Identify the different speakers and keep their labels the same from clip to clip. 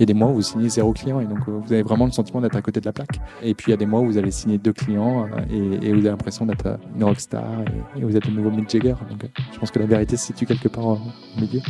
Speaker 1: Il y a des mois où vous signez zéro client et donc euh, vous avez vraiment le sentiment d'être à côté de la plaque. Et puis il y a des mois où vous allez signer deux clients et, et vous avez l'impression d'être une rockstar et, et, vous êtes le nouveau Mick Jagger. Donc je pense que la vérité se situe quelque part au milieu.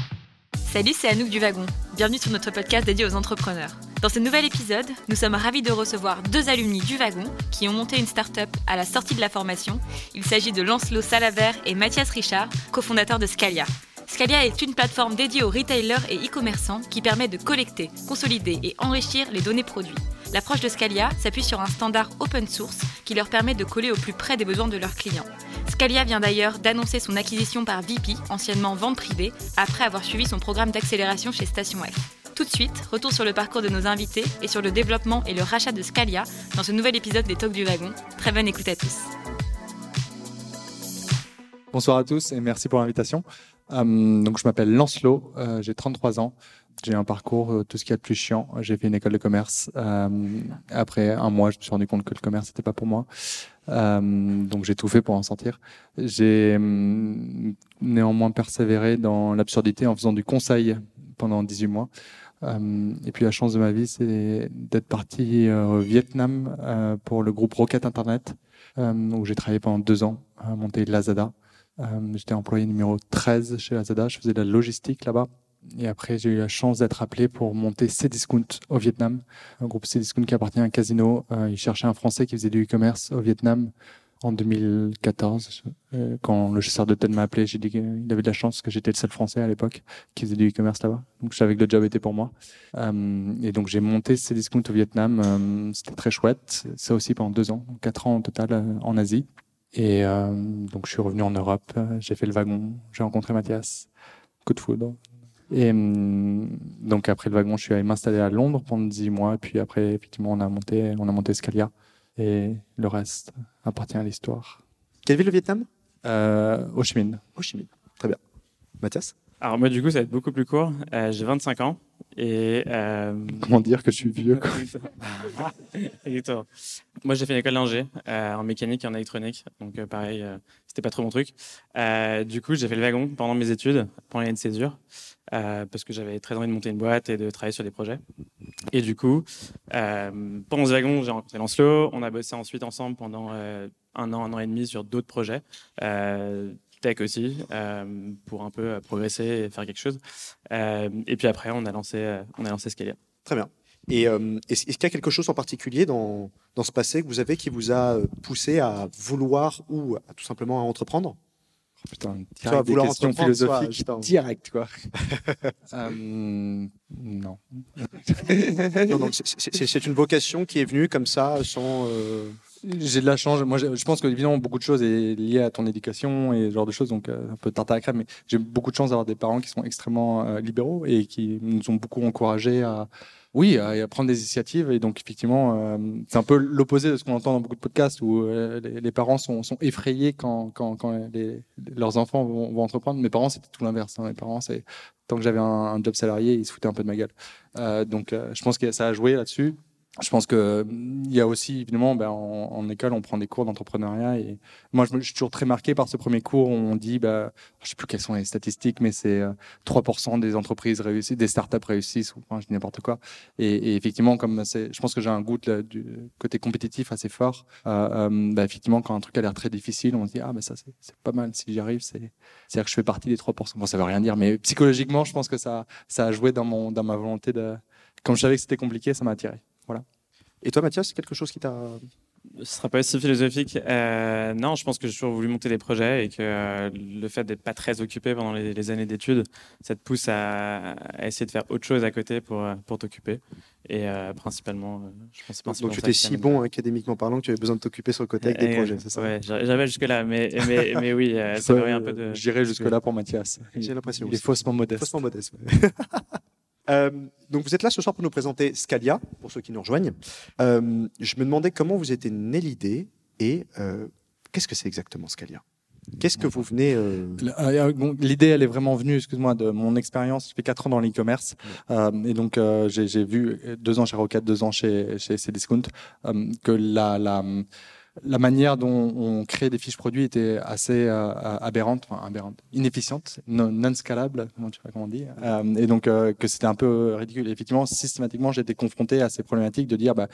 Speaker 2: Salut, c'est Anouk du Wagon. Bienvenue sur notre podcast dédié aux entrepreneurs. Dans ce nouvel épisode, nous sommes ravis de recevoir deux alumni du Wagon qui ont monté une start-up à la sortie de la formation. Il s'agit de Lancelot Salavert et Mathias Richard, cofondateurs de Scalia. Scalia est une plateforme dédiée aux retailers et e-commerçants qui permet de collecter, consolider et enrichir les données produits. L'approche de Scalia s'appuie sur un standard open source qui leur permet de coller au plus près des besoins de leurs clients. Scalia vient d'ailleurs d'annoncer son acquisition par VP, anciennement vente privée, après avoir suivi son programme d'accélération chez Station F. Tout de suite, retour sur le parcours de nos invités et sur le développement et le rachat de Scalia dans ce nouvel épisode des Talks du Wagon. Très bonne écoute à tous.
Speaker 1: Bonsoir à tous et merci pour l'invitation. Euh, donc je m'appelle Lancelot, euh, j'ai 33 ans. J'ai un parcours, euh, tout ce qui est le plus chiant. J'ai fait une école de commerce. Après un mois, je me suis rendu compte que le commerce n'était pas pour moi. Donc j'ai tout fait pour en sortir. J'ai hum, néanmoins persévéré dans l'absurdité en faisant du conseil pendant 18 mois. Et puis la chance de ma vie, c'est d'être parti au Vietnam pour le groupe Rocket Internet, où j'ai travaillé pendant deux ans à monter Lazada. J'étais employé numéro 13 chez Lazada, je faisais de la logistique là-bas. Et après, j'ai eu la chance d'être appelé pour monter Cdiscount au Vietnam, un groupe Cdiscount qui appartient à un casino. Euh, il cherchait un Français qui faisait du e-commerce au Vietnam en 2014. Euh, quand le chasseur de tête m'a appelé, j'ai dit qu'il avait de la chance que j'étais le seul Français à l'époque qui faisait du e-commerce là-bas. Donc je savais que le job était pour moi. Euh, et donc j'ai monté Cdiscount au Vietnam. Euh, C'était très chouette. Ça aussi pendant deux ans, quatre ans au total euh, en Asie. Et euh, donc je suis revenu en Europe. J'ai fait le wagon. J'ai rencontré Mathias. Coup de foudre. Et donc après le wagon, je suis allé m'installer à Londres pendant 10 mois. Et puis après, effectivement, on a monté, on a monté Scalia. Et le reste appartient à l'histoire.
Speaker 3: Quelle ville le Vietnam
Speaker 1: euh, Ho Chi Minh.
Speaker 3: Ho Chi Minh. Très bien. Mathias?
Speaker 4: Alors moi, du coup, ça va être beaucoup plus court. Euh, J'ai 25 ans. Et euh...
Speaker 1: Comment dire que je suis vieux quoi?
Speaker 4: Exactement. Moi, j'ai fait une école d'ingé euh, en mécanique et en électronique. Donc, euh, pareil, c'était pas trop mon truc. Euh, du coup, j'ai fait le wagon pendant mes études, pendant l'année de césure. Euh, parce que j'avais très envie de monter une boîte et de travailler sur des projets. Et du coup, euh, pendant ce wagon, j'ai rencontré Lancelot. On a bossé ensuite ensemble pendant euh, un an, un an et demi sur d'autres projets, euh, tech aussi, euh, pour un peu progresser et faire quelque chose. et puis après, on a lancé, on a lancé Scalia.
Speaker 3: Très bien. Et est-ce qu'il y a quelque chose en particulier dans, dans ce passé que vous avez qui vous a poussé à vouloir ou à, tout simplement à entreprendre?
Speaker 1: Putain, direct des questions philosophiques soit, direct, quoi. euh, non.
Speaker 3: non, non c'est une vocation qui est venue comme ça, sans...
Speaker 1: J'ai de la chance. Moi, je pense que évidemment beaucoup de choses est liées à ton éducation et ce genre de choses, donc euh, un peu tarte à crème. Mais j'ai beaucoup de chance d'avoir des parents qui sont extrêmement euh, libéraux et qui nous ont beaucoup encouragés à, oui, à, prendre des initiatives. Et donc, effectivement, euh, c'est un peu l'opposé de ce qu'on entend dans beaucoup de podcasts où les, parents sont, effrayés quand, leurs enfants vont, entreprendre. Mes parents, c'était tout l'inverse. Hein. Mes parents, tant que j'avais un, job salarié, ils se foutaient un peu de ma gueule. Donc, je pense que ça a joué là-dessus je pense que il y a aussi évidemment ben, en, école on prend des cours d'entrepreneuriat et moi je, je, suis toujours très marqué par ce premier cours où on dit bah je sais plus quelles sont les statistiques mais c'est euh, 3% des entreprises réussissent des startups réussissent ou enfin, je dis n'importe quoi. Et, effectivement comme je pense que j'ai un goût du côté compétitif assez fort euh, euh, bah, effectivement quand un truc a l'air très difficile on se dit ah ben ça c'est pas mal si j'y arrive c'est c'est à dire que je fais partie des 3% bon ça veut rien dire mais psychologiquement je pense que ça ça a joué dans mon dans ma volonté de quand je savais que c'était compliqué ça m'a attiré voilà.
Speaker 3: Et toi, Mathias, c'est quelque chose qui t'a.
Speaker 4: Ce sera pas aussi philosophique. Euh, non, je pense que j'ai toujours voulu monter des projets et que euh, le fait d'être pas très occupé pendant les, les années d'études, ça te pousse à, à, essayer de faire autre chose à côté pour, pour t'occuper. Et euh, principalement, je pense
Speaker 3: principalement Donc tu étais si bon académiquement parlant que tu avais besoin de t'occuper sur le côté avec des projets, c'est ça
Speaker 4: Ouais, j'arrive jusque-là, mais, mais, mais oui, ça revient un peu de.
Speaker 1: J'irai jusque-là pour Mathias.
Speaker 3: J'ai l'impression.
Speaker 1: Il est faussement modeste.
Speaker 3: Faussement modeste. Ouais. Euh, donc vous êtes là ce soir pour nous présenter Scalia, pour ceux qui nous rejoignent. Euh, je me demandais comment vous était née l'idée et euh, qu'est-ce que c'est exactement Scalia? Qu'est-ce que vous venez euh...
Speaker 1: L'idée, elle est vraiment venue, excuse-moi, de mon expérience. J'ai fait quatre ans dans l'e-commerce ouais. et donc j'ai vu deux ans chez Rocket, deux ans chez chez Cdiscount que la, la la manière dont on crée des fiches produits était assez aberrante, enfin aberrante, inefficiente, non, scalable, comment tu vois comment on dit, et donc que c'était un peu ridicule. effectivement, systématiquement, été confronté à ces problématiques de dire, bah,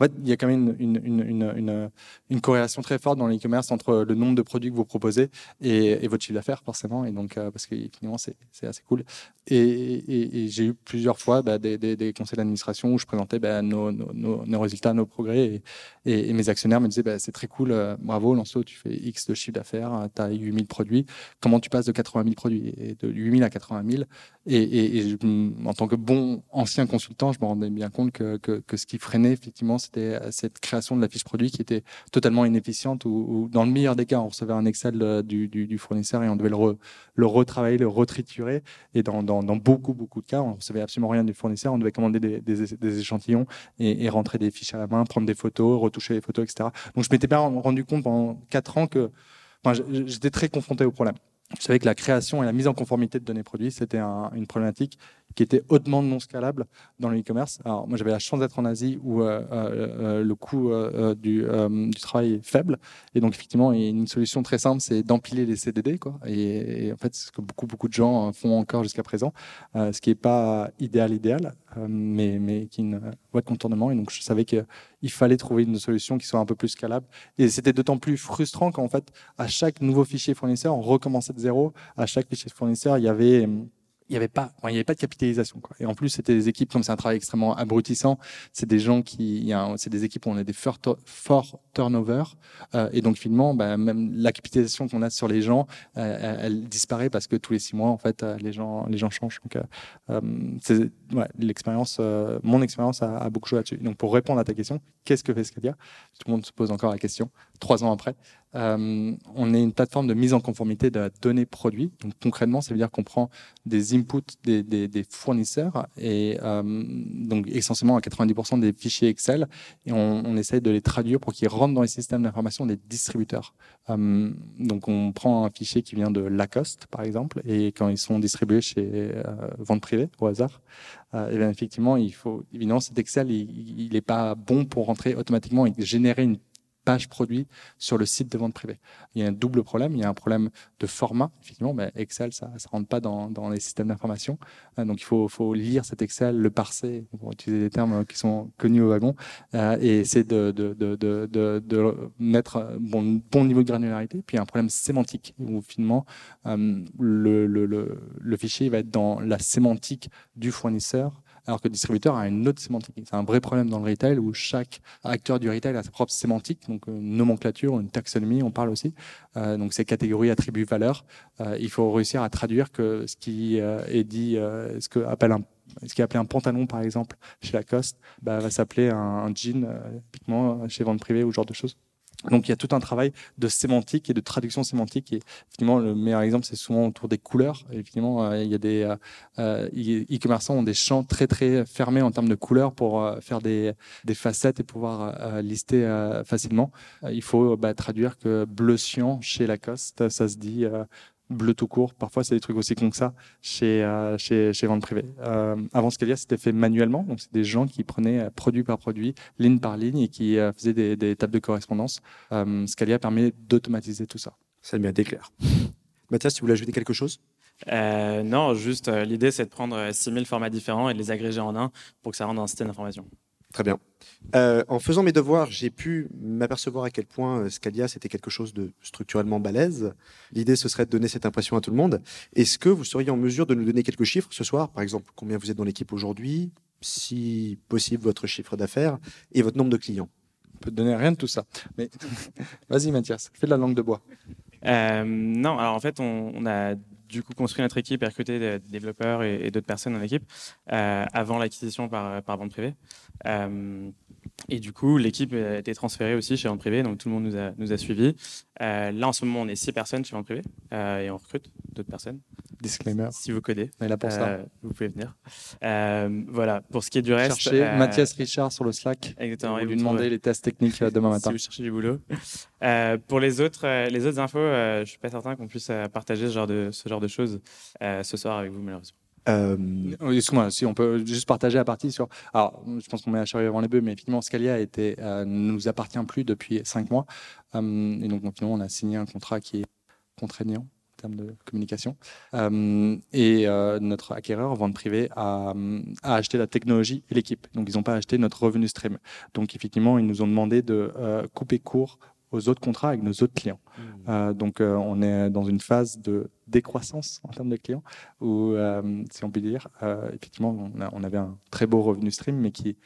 Speaker 1: en fait, il y a quand même une, corrélation très forte dans l'e-commerce entre le nombre de produits que vous proposez et, votre chiffre d'affaires, forcément. Et donc, euh, parce que finalement, c'est assez cool. Et, j'ai eu plusieurs fois bah, des, conseils d'administration où je présentais bah, nos, résultats, nos progrès. Et, mes actionnaires me disaient bah, c'est très cool, euh, bravo, Lancelot, tu fais X de chiffre d'affaires, tu as 8000 produits. Comment tu passes de 80 000 produits et De 8000 à 80 000 et, en tant que bon ancien consultant, je me rendais bien compte que, ce qui freinait, effectivement, c'était cette création de la fiche produit qui était totalement inefficiente, ou dans le meilleur des cas, on recevait un Excel du, du, fournisseur et on devait le, le retravailler, le retriturer. Et dans, beaucoup, beaucoup de cas, on recevait absolument rien du fournisseur. On devait commander des, échantillons et, rentrer des fiches à la main, prendre des photos, retoucher les photos, etc. Donc, je m'étais pas rendu compte pendant quatre ans que j'étais très confronté au problème. Je savais que la création et la mise en conformité de données produits, c'était une problématique qui était hautement non scalable dans le e-commerce. Alors moi j'avais la chance d'être en Asie où euh, euh, euh, le coût du, du, travail est faible et donc effectivement une solution très simple c'est d'empiler les CDD quoi. Et, en fait c'est ce que beaucoup beaucoup de gens font encore jusqu'à présent, ce qui n'est pas idéal idéal, mais mais qui est une voie de contournement. Et donc je savais qu'il fallait trouver une solution qui soit un peu plus scalable. Et c'était d'autant plus frustrant qu'en fait à chaque nouveau fichier fournisseur on recommençait de zéro, à chaque fichier fournisseur il y avait il n'y avait pas, il y avait pas de capitalisation. Quoi. Et en plus, c'était des équipes comme c'est un travail extrêmement abrutissant. C'est des gens qui, c'est des équipes où on a des forts, forts turnover. Euh, et donc finalement, bah, même la capitalisation qu'on a sur les gens, euh, elle, disparaît parce que tous les six mois, en fait, euh, les gens, les gens changent. Donc, euh, c'est, ouais, l'expérience, mon expérience a, a, beaucoup joué là-dessus. Donc pour répondre à ta question, qu'est-ce que fait Tout le monde se pose encore la question. Trois ans après, euh, on est une plateforme de mise en conformité de la donnée. Donc concrètement, ça veut dire qu'on prend des inputs des, fournisseurs et euh, donc essentiellement à 90% des fichiers Excel et on, on essaye de les traduire pour qu'ils rentrent dans les systèmes d'information des distributeurs. Euh, donc on prend un fichier qui vient de Lacoste par exemple et quand ils sont distribués chez vente privée au hasard, et bien effectivement il faut évidemment cet Excel il n'est pas bon pour rentrer automatiquement et générer une page produit sur le site de vente privée. Il y a un double problème. Il y a un problème de format. Effectivement, mais Excel, ça ne rentre pas dans, dans les systèmes d'information. Euh, donc, il faut, faut, lire cet Excel, le parser, pour utiliser des termes qui sont connus au wagon, euh, et essayer de, de, de, de, mettre bon, bon niveau de granularité. Puis, il y a un problème sémantique, où finalement, euh, le, le, le, le fichier va être dans la sémantique du fournisseur alors que le distributeur a une autre sémantique. C'est un vrai problème dans le retail où chaque acteur du retail a sa propre sémantique, donc une nomenclature, une taxonomie, on parle aussi. Euh, donc ces catégories, attributs, valeurs. Euh, il faut réussir à traduire que ce qui euh, est dit, ce que appelle un ce qui est appelé un pantalon, par exemple, chez Lacoste, bah, va s'appeler un, un jean, typiquement chez vente privée ou ce genre de choses. Donc il y a tout un travail de sémantique et de traduction sémantique. Et finalement, le meilleur exemple, c'est souvent autour des couleurs. Et finalement, euh, il y a des euh, euh, e-commerçants ont des champs très très fermés en termes de couleurs pour faire des, des facettes et pouvoir lister facilement. il faut bah, traduire que bleu cyan chez Lacoste, ça se dit bleu tout court. Parfois, c'est des trucs aussi cons que ça chez, euh, chez, chez vente privée. Euh, avant Scalia, c'était fait manuellement. Donc, c'est des gens qui prenaient euh, produit par produit, ligne par ligne et qui faisaient des, des, tables de correspondance. Scalia permet d'automatiser tout ça.
Speaker 3: Ça bien été clair. Mathias, tu voulais ajouter quelque chose?
Speaker 4: Non, juste l'idée, c'est de prendre 6000 formats différents et de les agréger en un pour que ça rende un système d'information.
Speaker 3: Très bien. Euh, en faisant mes devoirs, j'ai pu m'apercevoir à quel point euh, Scalia, c'était quelque chose de structurellement balèze. L'idée, ce serait de donner cette impression à tout le monde. Est-ce que vous seriez en mesure de nous donner quelques chiffres ce soir? Par exemple, combien vous êtes dans l'équipe aujourd'hui? Si possible, votre chiffre d'affaires et votre nombre de clients
Speaker 1: On peut te donner rien de tout ça. Mais vas-y, Mathias, fais de la langue de bois.
Speaker 4: Euh, non, alors en fait, on, a du coup construit notre équipe et recruté des développeurs et, d'autres personnes dans l'équipe avant l'acquisition par, par vente privée. Euh, et du coup, l'équipe a été transférée aussi chez Vente Privé, donc tout le monde nous a, nous a suivis. Euh, là, en ce moment, on est six personnes chez Vente Privé euh, et on recrute d'autres personnes.
Speaker 1: Disclaimer.
Speaker 4: Si vous codez,
Speaker 1: on est là pour ça.
Speaker 4: vous pouvez venir. voilà, pour ce qui est du reste.
Speaker 1: Cherchez Mathias Richard sur le Slack.
Speaker 4: Exactement.
Speaker 1: Et lui demander les tests techniques demain matin.
Speaker 4: si vous cherchez du boulot. pour les autres, les autres infos, je ne suis pas certain qu'on puisse partager ce genre de, ce genre de choses ce soir avec vous, malheureusement.
Speaker 3: Euh,
Speaker 1: Excuse-moi, si on peut juste partager la partie sur. Alors, je pense qu'on met la charrue avant les bœufs, mais effectivement, Scalia était, euh, ne nous appartient plus depuis cinq mois. Euh, et donc, finalement, on a signé un contrat qui est contraignant termes de communication. Euh, et euh, notre acquéreur, vente privée, a, a acheté la technologie et l'équipe. Donc, ils n'ont pas acheté notre revenu stream. Donc, effectivement, ils nous ont demandé de euh, couper court aux autres contrats avec nos autres clients. Euh, donc, on est dans une phase de décroissance en termes de clients, où, si on peut dire, effectivement, on, a- on avait un très beau revenu stream, mais qui,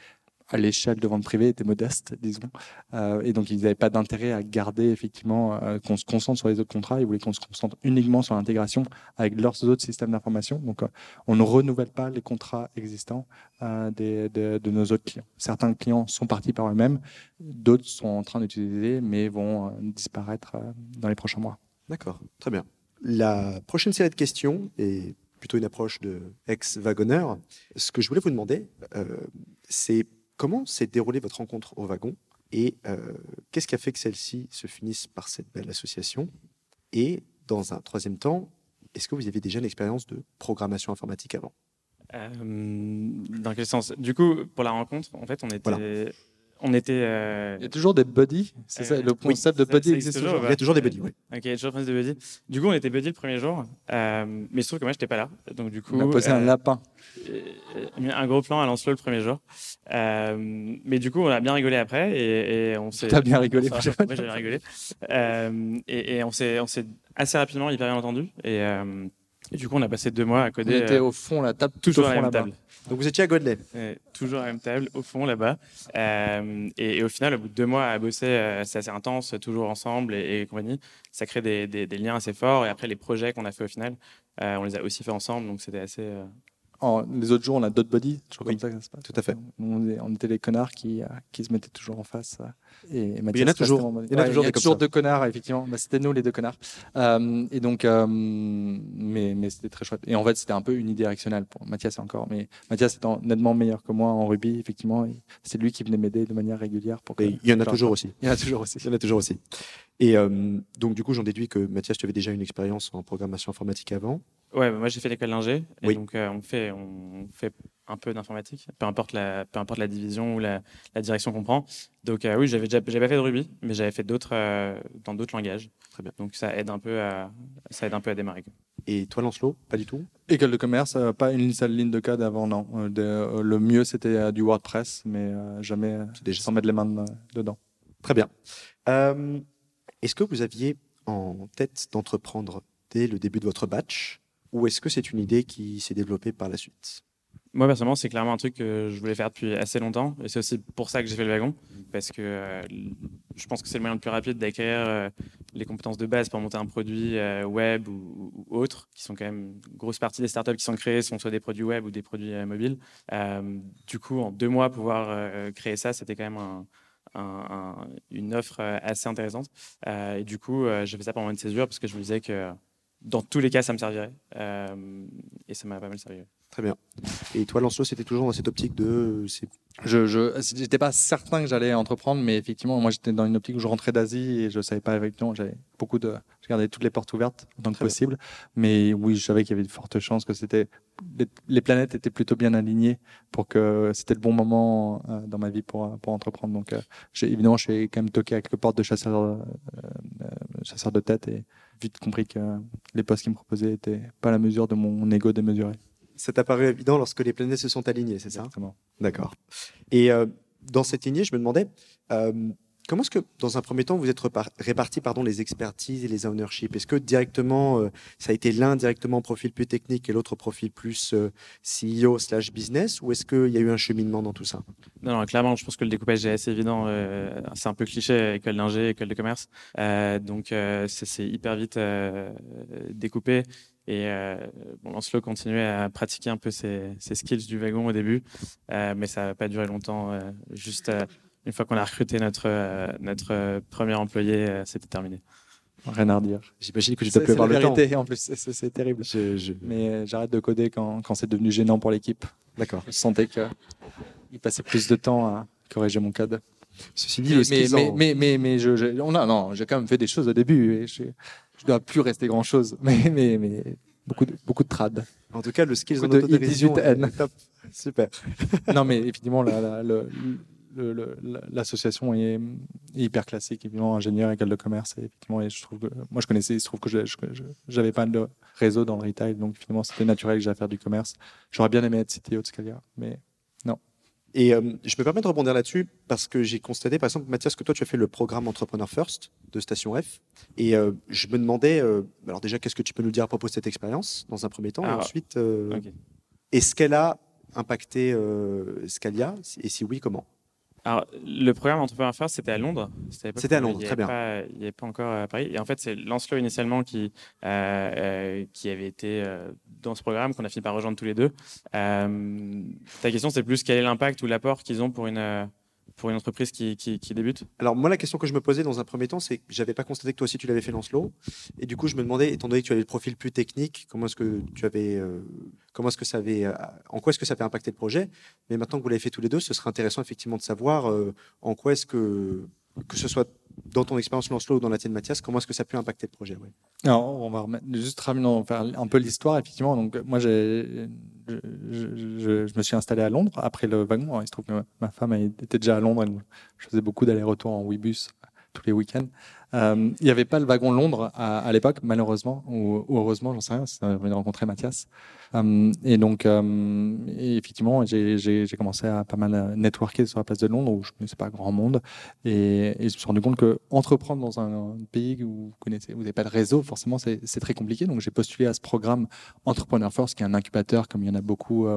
Speaker 1: à l'échelle de vente privée, était modeste, disons. Euh, et donc, ils n'avaient pas d'intérêt à garder, effectivement, euh, qu'on se concentre sur les autres contrats. Ils voulaient qu'on se concentre uniquement sur l'intégration avec leurs autres systèmes d'information. Donc, euh, on ne renouvelle pas les contrats existants de, nos autres clients. Certains clients sont partis par eux-mêmes, d'autres sont en train d'utiliser, mais vont disparaître dans les prochains mois.
Speaker 3: D'accord, très bien. La prochaine série de questions est plutôt une approche de ex-wagonneur. Ce que je voulais vous demander, c'est comment s'est déroulée votre rencontre au wagon et euh, qu'est-ce qui a fait que celle-ci se finisse par cette belle association? Et dans un troisième temps, est-ce que vous aviez déjà une expérience de programmation informatique avant?
Speaker 4: Euh, dans quel sens? Du coup, pour la rencontre, en fait, on était.
Speaker 3: Voilà.
Speaker 4: On était euh,
Speaker 1: Il y a toujours des buddies, c'est
Speaker 4: Euh,
Speaker 1: ça, le
Speaker 4: oui,
Speaker 1: concept de
Speaker 4: ça-
Speaker 1: buddy existe
Speaker 4: existe
Speaker 1: toujours.
Speaker 4: toujours,
Speaker 3: Il y a toujours des buddies, oui.
Speaker 4: Ok, il y a toujours plus de buddy. Du coup, on était buddy le premier jour, euh, mais il se trouve que moi, j'étais pas là. Donc, du coup,
Speaker 1: On a posé un
Speaker 4: euh,
Speaker 1: lapin.
Speaker 4: euh, un gros plan à Lancelot le premier jour. Euh, mais du coup, on a bien rigolé après et, et on s'est.
Speaker 1: T'as bien rigolé,
Speaker 4: Enfin, ouais, j'avais rigolé. Euh, et, et on s'est, on s'est assez rapidement hyper bien entendu. Et, euh, et du coup, on a passé deux mois à
Speaker 1: On
Speaker 4: coder.
Speaker 1: était
Speaker 4: euh,
Speaker 1: au fond, la table tout au
Speaker 4: toujours à
Speaker 1: fond
Speaker 4: la même table.
Speaker 3: Donc vous étiez à Godley.
Speaker 4: Ouais, toujours à la même table, au fond, là-bas. Euh, et, au final, au bout de deux mois à bosser, euh, c'est assez intense, toujours ensemble et, compagnie. Ça crée des, des- liens assez forts. Et après, les projets qu'on a fait au final, euh, on les a aussi fait ensemble. Donc, c'était assez.
Speaker 1: En- les autres jours, on a d'autres buddies, toujours
Speaker 3: Oui,
Speaker 1: comme ça que ça se passe.
Speaker 3: tout à fait.
Speaker 1: On, était les connards qui, euh, qui se mettaient toujours en face. euh, et, et Mathias
Speaker 3: il y en a toujours. Il y en a
Speaker 1: Ouais,
Speaker 3: toujours
Speaker 1: deux connards, effectivement. Bah, c'était nous les deux connards. Euh, et donc, euh, mais, mais c'était très chouette. Et en fait, c'était un peu unidirectionnel pour Mathias encore. Mais Mathias étant nettement meilleur que moi en rugby, effectivement, c'est lui qui venait m'aider de manière régulière. Pour que,
Speaker 3: Et il y en a toujours aussi.
Speaker 1: Il y en a toujours aussi.
Speaker 3: Il y en a toujours aussi. Et euh, donc, du coup, j'en déduis que Mathias, tu avais déjà une expérience en programmation informatique avant.
Speaker 4: Ouais, bah, moi j'ai fait l'école d'ingé et
Speaker 3: Oui.
Speaker 4: donc euh, on fait on fait un peu d'informatique, peu importe la peu importe la division ou la, la direction qu'on prend. Donc euh, oui, j'avais déjà j'avais pas fait de Ruby, mais j'avais fait d'autres euh, dans d'autres langages.
Speaker 3: Très bien.
Speaker 4: Donc ça aide un peu à ça aide un peu à démarrer. quoi.
Speaker 3: Et toi, Lancelot, pas du tout?
Speaker 1: École de commerce, euh, pas une seule ligne de code avant, non. De- le mieux, c'était euh, du WordPress, mais euh, jamais euh,
Speaker 3: déjà
Speaker 1: sans mettre les mains dedans.
Speaker 3: Très bien. Est-ce que vous aviez en tête d'entreprendre dès le début de votre batch ou est-ce que c'est une idée qui s'est développée par la suite?
Speaker 4: Moi personnellement, c'est clairement un truc que je voulais faire depuis assez longtemps et c'est aussi pour ça que j'ai fait le wagon parce que euh, je pense que c'est le moyen le plus rapide d'acquérir euh, les compétences de base pour monter un produit euh, web ou, autre qui sont quand même une grosse partie des startups qui sont créées sont soit des produits web ou des produits mobiles. Du coup, en deux mois pouvoir créer ça, c'était quand même un- un- un- une offre euh, assez intéressante. Euh, et du coup, euh, j'ai fait ça pendant une césure parce que je me disais que dans tous les cas, ça me servirait. Euh, et ça m'a pas mal servi.
Speaker 3: Très bien. Et toi, Lancelot, c'était toujours dans cette optique de.
Speaker 1: Je j'étais pas certain que j'allais entreprendre, mais effectivement, moi j'étais dans une optique où je rentrais d'Asie et je savais pas effectivement. J'avais beaucoup de, je gardais toutes les portes ouvertes autant que
Speaker 3: bien.
Speaker 1: possible. Mais oui, je savais qu'il y avait de fortes chances que c'était les, les planètes étaient plutôt bien alignées pour que c'était le bon moment euh, dans ma vie pour pour entreprendre. Donc euh, évidemment, j'ai quand même toqué à quelques portes de chasseurs euh, euh, chasseurs de tête et vite compris que les postes qu'ils me proposaient étaient pas à la mesure de mon ego démesuré.
Speaker 3: Ça t'a paru évident lorsque les planètes se sont alignées, c'est ça?
Speaker 1: Exactement.
Speaker 3: D'accord. Et dans cette lignée, je me demandais comment est-ce que, dans un premier temps, vous êtes répartis pardon, les expertises et les ownerships Est-ce que directement, euh, ça a été l'un directement profil plus technique et l'autre profil plus euh, CEO slash business Ou est-ce qu'il y a eu un cheminement dans tout ça?
Speaker 4: Non, clairement, je pense que le découpage est assez évident. euh, c'est un peu cliché, école d'ingé, école de commerce. Donc, c'est c'est hyper vite découpé. Et euh, bon, Lancelot continuait à pratiquer un peu ses, skills du wagon au début, mais ça n'a pas duré longtemps. juste une fois qu'on a recruté notre, euh, notre euh, premier employé, euh, c'était terminé.
Speaker 1: Rien à redire.
Speaker 3: J'imagine que tu dois plus
Speaker 1: c'est
Speaker 3: avoir
Speaker 1: la
Speaker 3: le temps.
Speaker 1: vérité en plus, c'est- terrible.
Speaker 3: Je- je-
Speaker 1: Mais euh, j'arrête de coder quand, quand c'est devenu gênant pour l'équipe.
Speaker 3: D'accord.
Speaker 1: Je sentais qu'il passait plus de temps à corriger mon code.
Speaker 3: Ceci dit,
Speaker 1: Mais,
Speaker 3: le
Speaker 1: mais, mais, mais, mais, mais je, je- on a, non, j'ai quand même fait des choses au début. Et je, je dois plus rester grand chose. Mais, mais, mais beaucoup de, beaucoup de trad.
Speaker 3: En tout cas, le skills
Speaker 1: Beaucoup
Speaker 3: en
Speaker 1: de
Speaker 3: autodérision
Speaker 1: I18N.
Speaker 3: est top. Super.
Speaker 1: non, mais la- la- le- la- l'association est, est hyper classique. Évidemment, ingénieur, école de commerce. Et effectivement, et je trouve que, moi, je connaissais, il se trouve que je- j'avais pas de réseau dans le retail. Donc, finalement, c'était naturel que j'aille faire du commerce. J'aurais bien aimé être CTO de Scalia, mais
Speaker 3: Et euh, je me permets de rebondir là-dessus parce que j'ai constaté, par exemple, Mathias, que toi, tu as fait le programme Entrepreneur First de Station F. Et euh, je me demandais, euh, alors déjà, qu'est-ce que tu peux nous dire à propos de cette expérience, dans un premier temps Et ensuite, euh, est-ce qu'elle a impacté euh, Scalia Et si oui, comment?
Speaker 4: Alors, le programme Entrepreneur First, c'était à Londres. C'était
Speaker 3: à Londres, très bien.
Speaker 4: pas- il n'y avait pas encore à Paris. Et en fait, c'est Lancelot initialement qui, euh, euh, qui avait été euh, dans ce programme, qu'on a fini par rejoindre tous les deux. Euh, ta question, c'est plus quel est l'impact ou l'apport qu'ils ont pour une, euh, pour une entreprise qui, qui, qui débute
Speaker 3: Alors moi, la question que je me posais dans un premier temps, c'est que j'avais pas constaté que toi aussi tu l'avais fait Lancelot, et du coup je me demandais, étant donné que tu avais le profil plus technique, comment est-ce que tu avais, euh, comment est-ce que ça avait, euh, en quoi est-ce que ça avait impacté le projet? Mais maintenant que vous l'avez fait tous les deux, ce serait intéressant effectivement de savoir euh, en quoi est-ce que, que ce soit dans ton expérience Lancelot ou dans la tienne Mathias, comment est-ce que ça a pu impacter le projet? Ouais.
Speaker 1: Alors, on va remettre, juste rapidement faire un peu l'histoire, effectivement. Donc, moi, j'ai, je, je- je- me suis installé à Londres après le wagon. Il se trouve que ma- femme était déjà à Londres. Elle- je faisais beaucoup d'allers-retours en Webus tous les week-ends. Euh, il n'y avait pas le wagon Londres à, l'époque, malheureusement, ou, heureusement, j'en sais rien. De rencontrer Mathias. Euh, et donc, euh, effectivement, j'ai, commencé à pas mal euh, networker sur la place de Londres où je ne connaissais pas grand monde. Et, je me suis rendu compte que entreprendre dans un pays où vous n'avez pas de réseau, forcément, c'est très compliqué. Donc, j'ai postulé à ce programme Entrepreneur Force, qui est un incubateur, comme il y en a beaucoup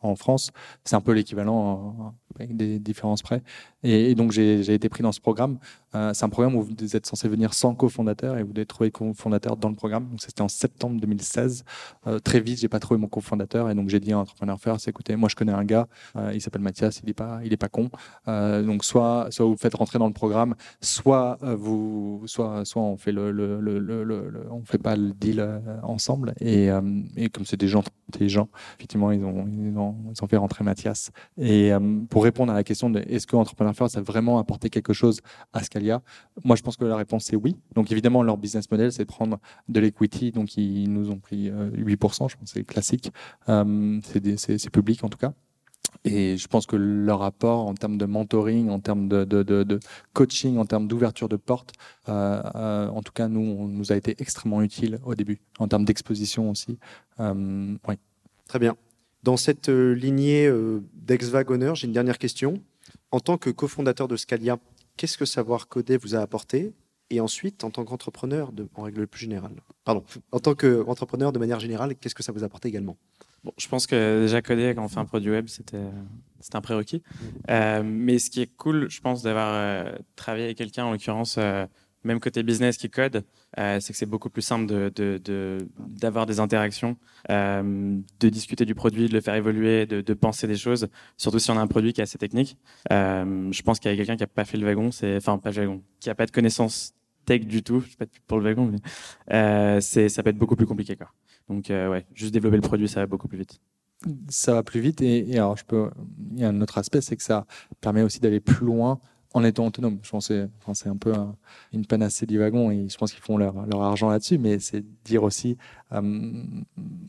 Speaker 1: en France. C'est un peu l'équivalent avec des différences près. Et, donc, j'ai été pris dans ce programme. C'est un programme où vous êtes censé venir sans cofondateur et vous devez trouver cofondateur dans le programme. Donc, c'était en septembre 2016. Euh, très vite, j'ai pas trouvé mon cofondateur et donc j'ai dit à Entrepreneur First, écoutez, moi je connais un gars, euh, il s'appelle Mathias, il est pas, il est pas con. Euh, donc soit, soit vous faites rentrer dans le programme, soit vous, soit, soit on fait le, on fait pas le deal ensemble. Et, comme c'est des gens intelligents, effectivement, ils ont, ils ont, ils ont fait rentrer Mathias. Et pour répondre à la question de est-ce que Entrepreneur First a vraiment apporté quelque chose à Scalia, moi je pense que la réponse c'est oui. Donc évidemment, leur business model, c'est de prendre de l'equity. Donc ils nous ont pris euh, 8%, je pense que c'est classique. Euh, c'est public en tout cas. Et je pense que leur apport en termes de mentoring, en termes de, coaching, en termes d'ouverture de portes, euh, euh, en tout cas, nous, on nous a été extrêmement utile au début, en termes d'exposition aussi. Euh, oui.
Speaker 3: Très bien. Dans cette euh, lignée euh, d'ex-wagonneurs, j'ai une dernière question. En tant que cofondateur de Scalia, qu'est-ce que savoir coder vous a apporté? Et ensuite, en tant qu'entrepreneur, de- en règle plus générale, pardon, en tant qu'entrepreneur de manière générale, qu'est-ce que ça vous a apporté également?
Speaker 4: Bon, je pense que déjà coder quand on fait un produit web, c'était c'était un prérequis. Euh, mais ce qui est cool, je pense, d'avoir euh, travaillé avec quelqu'un, en l'occurrence, euh, même côté business qui code, euh, c'est que c'est beaucoup plus simple de- de- de- d'avoir des interactions, euh, de discuter du produit, de le faire évoluer, de, penser des choses, surtout si on a un produit qui est assez technique. Euh, je pense qu'avec quelqu'un qui n'a pas fait le wagon, c'est enfin pas le wagon, qui n'a pas de connaissances tech du tout, je sais pas pour le wagon, mais ça peut être beaucoup plus compliqué. Donc ouais, juste développer le produit, ça va beaucoup plus vite.
Speaker 1: ça va plus vite. Et, alors. Il y a un autre aspect, c'est que ça permet aussi d'aller plus loin en étant autonome. Je pense que enfin, c'est un peu un- une panacée du wagon et je pense qu'ils font leur, leur argent là-dessus. Mais c'est dire aussi, euh,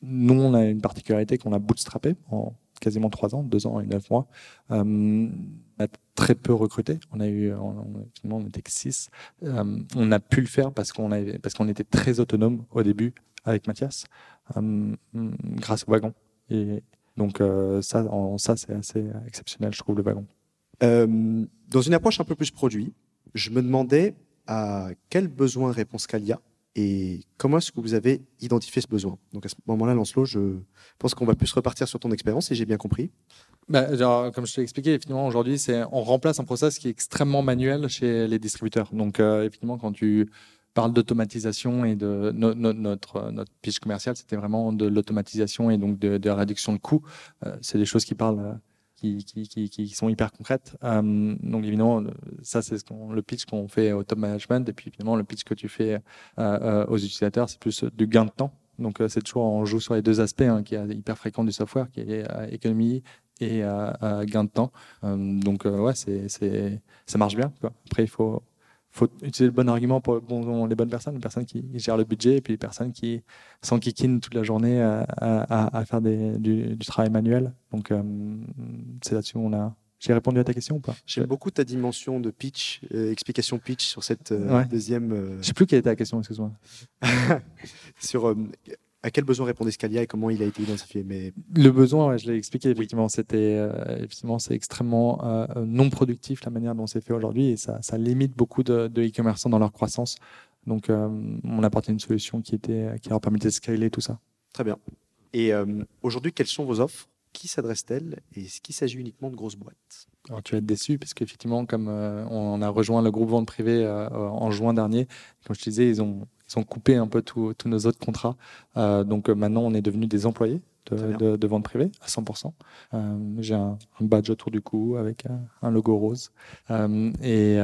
Speaker 1: nous, on a une particularité qu'on a bootstrappé en quasiment trois ans, deux ans et neuf mois. Euh, on a très peu recruté. On a eu, on, finalement, on n'était que six. Euh, on a pu le faire parce qu'on avait, parce qu'on était très autonome au début avec Mathias, euh, grâce au wagon. Et donc ça, en, ça c'est assez exceptionnel, je trouve, le wagon.
Speaker 3: Euh, Dans une approche un peu plus produit, je me demandais à quel besoin répond Scalia et comment est-ce que vous avez identifié ce besoin. Donc à ce moment-là, Lancelot, je pense qu'on va plus repartir sur ton expérience, et j'ai bien compris.
Speaker 1: Bah, comme je t'ai expliqué, effectivement, aujourd'hui, on remplace un process qui est extrêmement manuel chez les distributeurs. Donc, euh, effectivement, quand tu parles d'automatisation et de no- no- notre notre pitch commercial, c'était vraiment de l'automatisation et donc de, la réduction de coûts. Euh, c'est des choses qui parlent. Qui, sont hyper concrètes. Euh, donc évidemment, ça c'est le pitch qu'on fait au top management. Et puis évidemment, le pitch que tu fais euh, euh, aux utilisateurs, c'est plus du gain de temps. Donc c'est toujours, on joue sur les deux aspects hein, qui est hyper fréquent du software, qui est économie et gain de temps. Donc ouais, c'est, ça marche bien. Après, il faut, faut utiliser le bon argument pour bon, les bonnes personnes, les personnes qui gèrent le budget et puis les personnes qui s'enquiquinent toute la journée à, à, faire des, du, travail manuel. Donc, c'est là-dessus où on a, j'ai répondu à ta question ou pas?
Speaker 3: J'aime beaucoup ta dimension de pitch, euh, explication pitch sur cette euh, deuxième. Euh...
Speaker 1: Je sais plus quelle était la question, excuse-moi.
Speaker 3: sur euh, à quel besoin répondait Scalia et comment il a été identifié? Mais
Speaker 1: le besoin, je l'ai expliqué. Effectivement, c'était effectivement c'est extrêmement non productif la manière dont c'est fait aujourd'hui et ça, ça, limite beaucoup de e-commerçants dans leur croissance. Donc, on a apporté une solution qui était qui leur permettait de scaler tout ça.
Speaker 3: Très bien. Et aujourd'hui, quelles sont vos offres? Qui s'adresse-t-elle? Et est-ce qu'il s'agit uniquement de grosses boîtes?
Speaker 1: Alors, tu vas être déçu, parce qu'effectivement, comme euh, on a rejoint le groupe vente privée euh, en juin dernier, comme je te disais, ils ont, ils ont coupé un peu tous nos autres contrats. Euh, donc maintenant, on est devenus des employés de, vente privée à 100%. J'ai un, badge autour du cou avec un, logo rose. et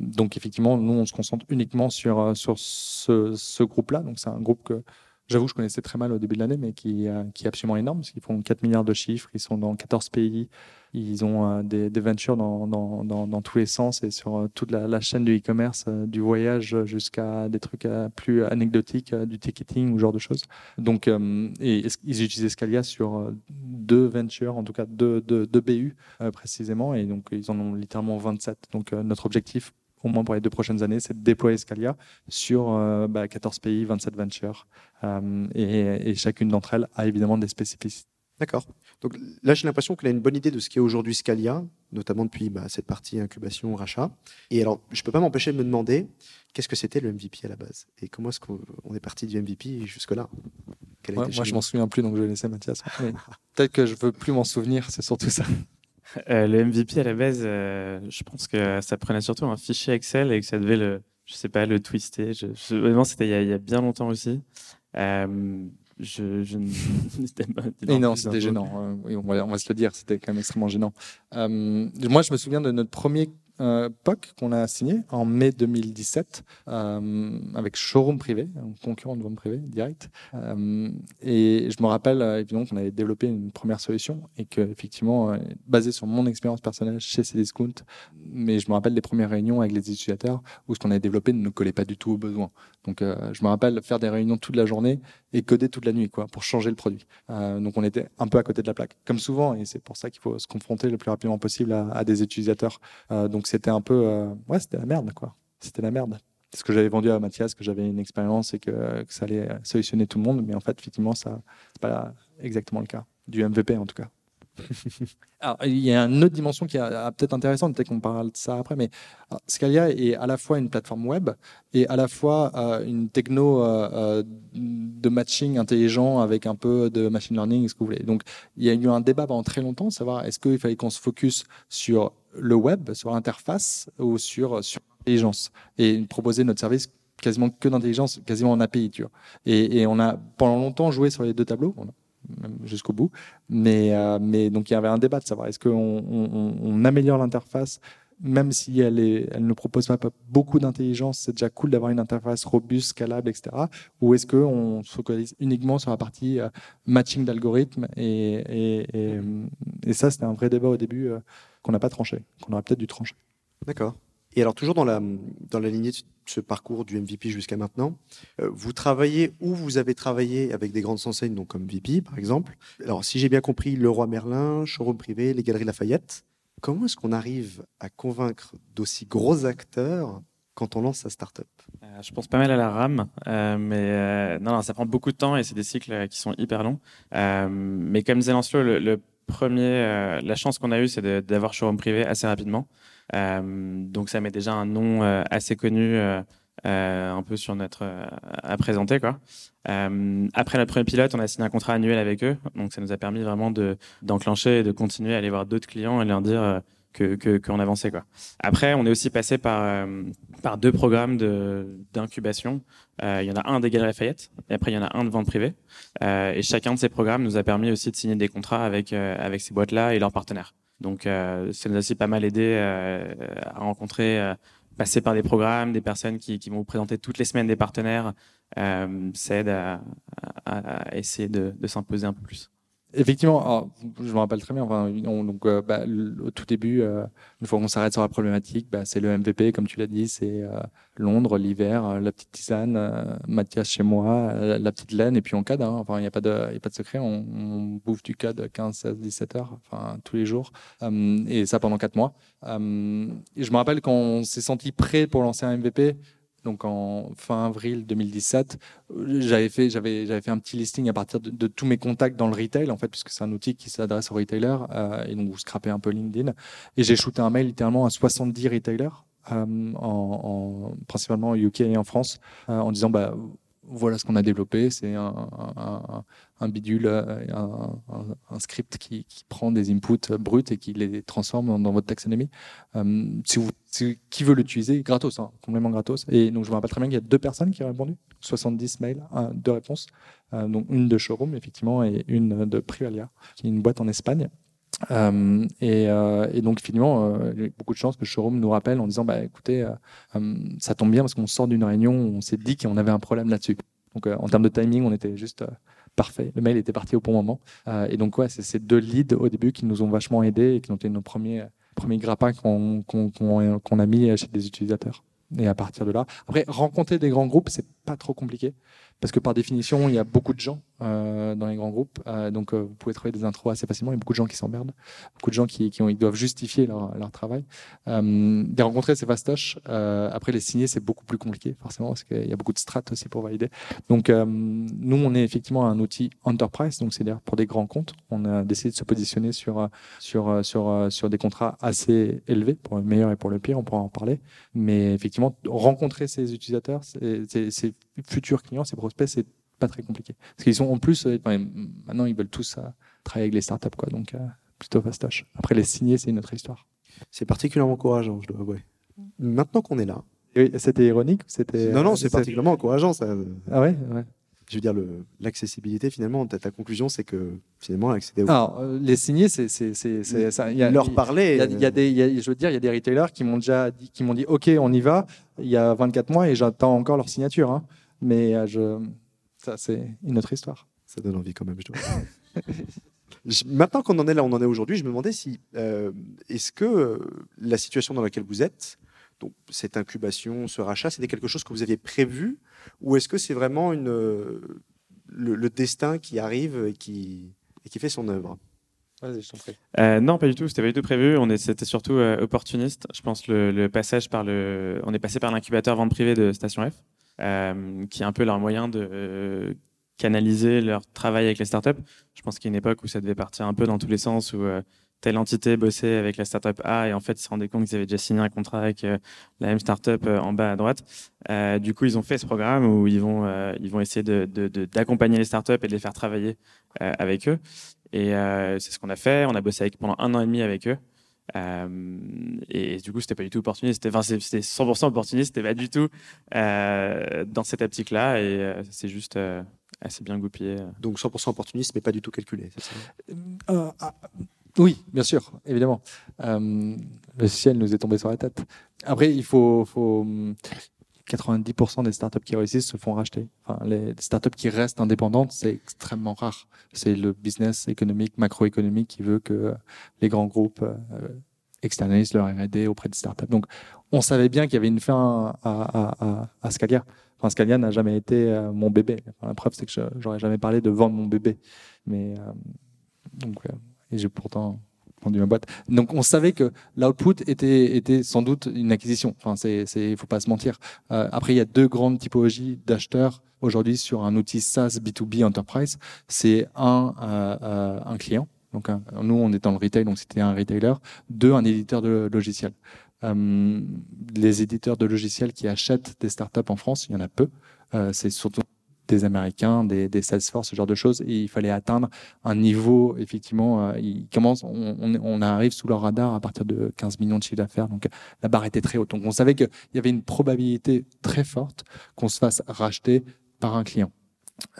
Speaker 1: donc, effectivement, nous, on se concentre uniquement sur, sur ce, ce groupe-là. Donc, c'est un groupe que j'avoue, je connaissais très mal au début de l'année, mais qui, euh, qui est absolument énorme, parce qu'ils font 4 milliards de chiffres, ils sont dans 14 pays, ils ont euh, des, des, ventures dans, dans, dans, tous les sens et sur euh, toute la, chaîne du e-commerce, du voyage jusqu'à des trucs plus anecdotiques, du ticketing ou genre de choses. Donc, ils utilisaient Scalia sur deux ventures, en tout cas deux, deux, deux BU précisément, et donc ils en ont littéralement 27. Donc notre objectif au moins pour les deux prochaines années, c'est de déployer Scalia sur 14 euh, bah, pays, 27 ventures. Euh, et, chacune d'entre elles a évidemment des spécificités.
Speaker 3: D'accord. Donc là, j'ai l'impression qu'elle a une bonne idée de ce qu'est aujourd'hui Scalia, notamment depuis bah, cette partie incubation, rachat. Et alors, je ne peux pas m'empêcher de me demander qu'est-ce que c'était le MVP à la base? Et comment est-ce qu'on est parti du MVP jusque-là?
Speaker 1: moi, je m'en souviens plus, donc je vais laisser Mathias. Peut-être que je veux plus m'en souvenir, c'est surtout ça.
Speaker 4: Euh, le MVP à la base, euh, je pense que ça prenait surtout un fichier Excel et que ça devait le, je sais pas, le twister. Je, vraiment, c'était il, y a bien longtemps aussi. Euh, je, je
Speaker 1: pas. non, c'était gênant. on, va, on, va, se le dire, c'était quand même extrêmement gênant. moi, je me souviens de notre premier euh, POC qu'on a signé en mai 2017 euh, avec Showroom Privé, un concurrent de vente privée direct. Euh, et je me rappelle évidemment qu'on avait développé une première solution et que effectivement, basé sur mon expérience personnelle chez Cdiscount, mais je me rappelle des premières réunions avec les utilisateurs où ce qu'on avait développé ne collait pas du tout aux besoins. Donc je me rappelle faire des réunions toute la journée et coder toute la nuit quoi pour changer le produit. donc on était un peu à côté de la plaque, comme souvent, et c'est pour ça qu'il faut se confronter le plus rapidement possible à, des utilisateurs. donc c'était un peu. Euh, ouais, c'était la merde, quoi. C'était la merde. ce que j'avais vendu à Mathias, que j'avais une expérience et que, que, ça allait solutionner tout le monde. Mais en fait, effectivement, ça n'est pas exactement le cas. Du MVP, en tout cas. Il y a une autre dimension qui est peut-être intéressante, peut-être qu'on parlera de ça après, mais Scalia est à la fois une plateforme web et à la fois euh, une techno euh, euh, de matching intelligent avec un peu de machine learning, ce que vous voulez. Donc, il y a eu un débat pendant très longtemps, savoir est-ce qu'il fallait qu'on se focus sur le web, sur l'interface ou sur, sur l'intelligence et proposer notre service quasiment que d'intelligence, quasiment en API. Tu et, on a pendant longtemps joué sur les deux tableaux jusqu'au bout. Mais, euh, mais donc il y avait un débat de savoir est-ce qu'on on, améliore l'interface même si elle, est, elle ne propose pas beaucoup d'intelligence, c'est déjà cool d'avoir une interface robuste, scalable, etc. Ou est-ce qu'on se focalise uniquement sur la partie euh, matching d'algorithmes et, et, et, ça, c'était un vrai débat au début euh, qu'on n'a pas tranché, qu'on aurait peut-être dû trancher.
Speaker 3: D'accord. Et alors, toujours dans la, dans la lignée de ce parcours du MVP jusqu'à maintenant, euh, vous travaillez ou vous avez travaillé avec des grandes enseignes, donc comme VP par exemple. Alors, si j'ai bien compris, Leroy Merlin, Showroom Privé, les Galeries Lafayette. Comment est-ce qu'on arrive à convaincre d'aussi gros acteurs quand on lance sa startup?
Speaker 4: Euh, Je pense pas mal à la RAM, euh, mais non, non, ça prend beaucoup de temps et c'est des cycles qui sont hyper longs. mais comme Lancelot, le, le premier, la chance qu'on a eue, c'est d'avoir showroom privé assez rapidement. Euh, donc ça met déjà un nom euh, assez connu euh, un peu sur notre à présenter quoi. après notre premier pilote, on a signé un contrat annuel avec eux, donc ça nous a permis vraiment de d'enclencher et de continuer à aller voir d'autres clients et leur dire que qu'on avançait quoi. Après, on est aussi passé par par deux programmes de d'incubation. Il y en a un des Galeries Lafayette et après il y en a un de vente privée. et chacun de ces programmes nous a permis aussi de signer des contrats avec avec ces boîtes là et leurs partenaires. Donc, euh, ça nous a aussi pas mal aidé euh, à rencontrer, euh, passer par des programmes, des personnes qui, qui vont vous présenter toutes les semaines des partenaires. ça aide à, essayer de, s'imposer un peu plus.
Speaker 1: Effectivement, je me rappelle très bien. Enfin, donc, euh, bah, au tout début, euh, une fois qu'on s'arrête sur la problématique, bah, c'est le MVP, comme tu l'as dit, c'est euh, Londres, l'hiver, la petite tisane, Mathias chez moi, la, petite laine, et puis on cade. Hein. Enfin, il n'y a, pas de, a pas de secret. On, on, bouffe du cad 15, 16, 17 heures, enfin, tous les jours, et ça pendant 4 mois. et je me rappelle quand on s'est senti prêt pour lancer un MVP, donc en fin avril 2017, j'avais fait, j'avais, fait un petit listing à partir de, tous mes contacts dans le retail, en fait, puisque c'est un outil qui s'adresse aux retailers, euh, et donc vous scrapez un peu LinkedIn. Et j'ai shooté un mail littéralement à 70 retailers, euh, en, principalement au UK et en France, euh, en disant bah, voilà ce qu'on a développé. C'est un, bidule, euh, un, script qui, prend des inputs bruts et qui les transforme dans, votre taxonomie. Euh, qui veut l'utiliser, gratos, hein, complètement gratos. Et donc, je me rappelle très bien qu'il y a deux personnes qui ont répondu, 70 mails, deux réponses. Euh, donc, une de Showroom, effectivement, et une de Privalia, qui est une boîte en Espagne. Euh, euh, et, donc finalement, euh, a beaucoup de chances que showroom nous rappelle en disant bah écoutez, ça tombe bien parce qu'on sort d'une réunion où on s'est dit qu'on avait un problème là-dessus. Donc en termes de timing, on était juste parfait. Le mail était parti au bon moment. et donc ouais, c'est ces deux leads au début qui nous ont vachement aidés et qui ont été nos premiers premiers grappins qu'on a mis chez des utilisateurs. Et à partir de là, après rencontrer des grands groupes, c'est pas trop compliqué parce que par définition, il y a beaucoup de gens euh, dans les grands groupes. Euh, donc, euh, vous pouvez trouver des intros assez facilement. Il y a beaucoup de gens qui s'emmerdent, beaucoup de gens qui, qui ont, ils doivent justifier leur, leur travail. Euh, les rencontrer, c'est fastoche. Euh, après, les signer, c'est beaucoup plus compliqué, forcément, parce qu'il y a beaucoup de strates aussi pour valider. Donc, nous, on est effectivement un outil enterprise, donc c'est-à-dire pour des grands comptes. On a décidé de se positionner sur, sur, sur, sur des contrats assez élevés, pour le meilleur et pour le pire, on pourra en parler. Mais effectivement, rencontrer ces utilisateurs, ces futurs clients, ces prospects, c'est pas très compliqué. Parce qu'ils sont en plus, euh, maintenant ils veulent tous euh, travailler avec les startups, quoi, donc euh, plutôt fastoche. Après, les signer, c'est une autre histoire.
Speaker 3: C'est particulièrement encourageant, je dois avouer. Maintenant qu'on est là.
Speaker 1: c'était ironique c'était,
Speaker 3: Non, non, c'est particulièrement encourageant. Ça.
Speaker 1: Ah ouais, ouais.
Speaker 3: Je veux dire, l'accessibilité, finalement, ta, ta conclusion, c'est que finalement, accéder au...
Speaker 1: Alors, les signer, c'est. Y a,
Speaker 3: Leur parler.
Speaker 1: Il y, a, des, je veux dire, il y a des retailers qui m'ont déjà dit, qui m'ont dit OK, on y va, il y a 24 mois et j'attends encore leur signature. Hein. Mais je, ça, c'est une autre histoire.
Speaker 3: Ça donne envie quand même, je dois. Maintenant qu'on en est là, on en est aujourd'hui, je me demandais si euh, est-ce que euh, la situation dans laquelle vous êtes, donc cette incubation, ce rachat, c'était quelque chose que vous aviez prévu, ou est-ce que c'est vraiment une, euh, le, destin qui arrive et qui, et qui fait son œuvre?
Speaker 4: Euh, non, pas du tout. C'était pas du tout prévu. On c'était surtout opportuniste. Je pense le, le, passage par le, on est passé par l'incubateur vente privée de Station F. Euh, qui est un peu leur moyen de euh, canaliser leur travail avec les startups. Je pense qu'il y a une époque où ça devait partir un peu dans tous les sens, où euh, telle entité bossait avec la startup A et en fait ils se rendaient compte qu'ils avaient déjà signé un contrat avec la même startup en bas à droite. du coup, ils ont fait ce programme où ils vont, ils vont essayer d'accompagner de, les startups et de les faire travailler avec eux. Et c'est ce qu'on a fait. On a bossé avec, pendant un an et demi avec eux. Euh, et du coup, c'était pas du tout opportuniste. C'était, enfin, c'était 100% opportuniste. C'était pas du tout euh, dans cette optique-là. Et euh, c'est juste assez bien goupillé.
Speaker 3: Donc 100% opportuniste, mais pas du tout calculé, c'est ça?
Speaker 1: Ah, Oui, bien sûr, évidemment. le ciel nous est tombé sur la tête. Après, il faut, faut 90% des startups qui réussissent se font racheter. Les startups qui restent indépendantes, c'est extrêmement rare. C'est le business économique, macroéconomique qui veut que les grands groupes euh, externalisent leur R&D auprès de startups. Donc, on savait bien qu'il y avait une fin à, à, à, Scalia. Enfin, Scalia n'a jamais été euh, mon bébé. la preuve, c'est que j'aurais jamais parlé de vendre mon bébé. Mais euh, donc, et j'ai pourtant Donc on savait que l'output était, était sans doute une acquisition. Enfin, c'est, c'est, faut pas se mentir. Euh, après, il y a deux grandes typologies d'acheteurs aujourd'hui sur un outil SaaS B2B Enterprise. C'est un, euh, euh un client. Donc nous, on est dans le retail, donc c'était un retailer. Deux, un éditeur de logiciels. Euh, les éditeurs de logiciels qui achètent des startups en France, il y en a peu. Euh, c'est surtout des Américains, des, Salesforce, ce genre de choses. Et il fallait atteindre un niveau, effectivement, euh, il commence, on, arrive sous leur radar à partir de 15 millions de chiffre d'affaires. Donc la barre était très haute. Donc on savait qu'il y avait une probabilité très forte qu'on se fasse racheter par un client.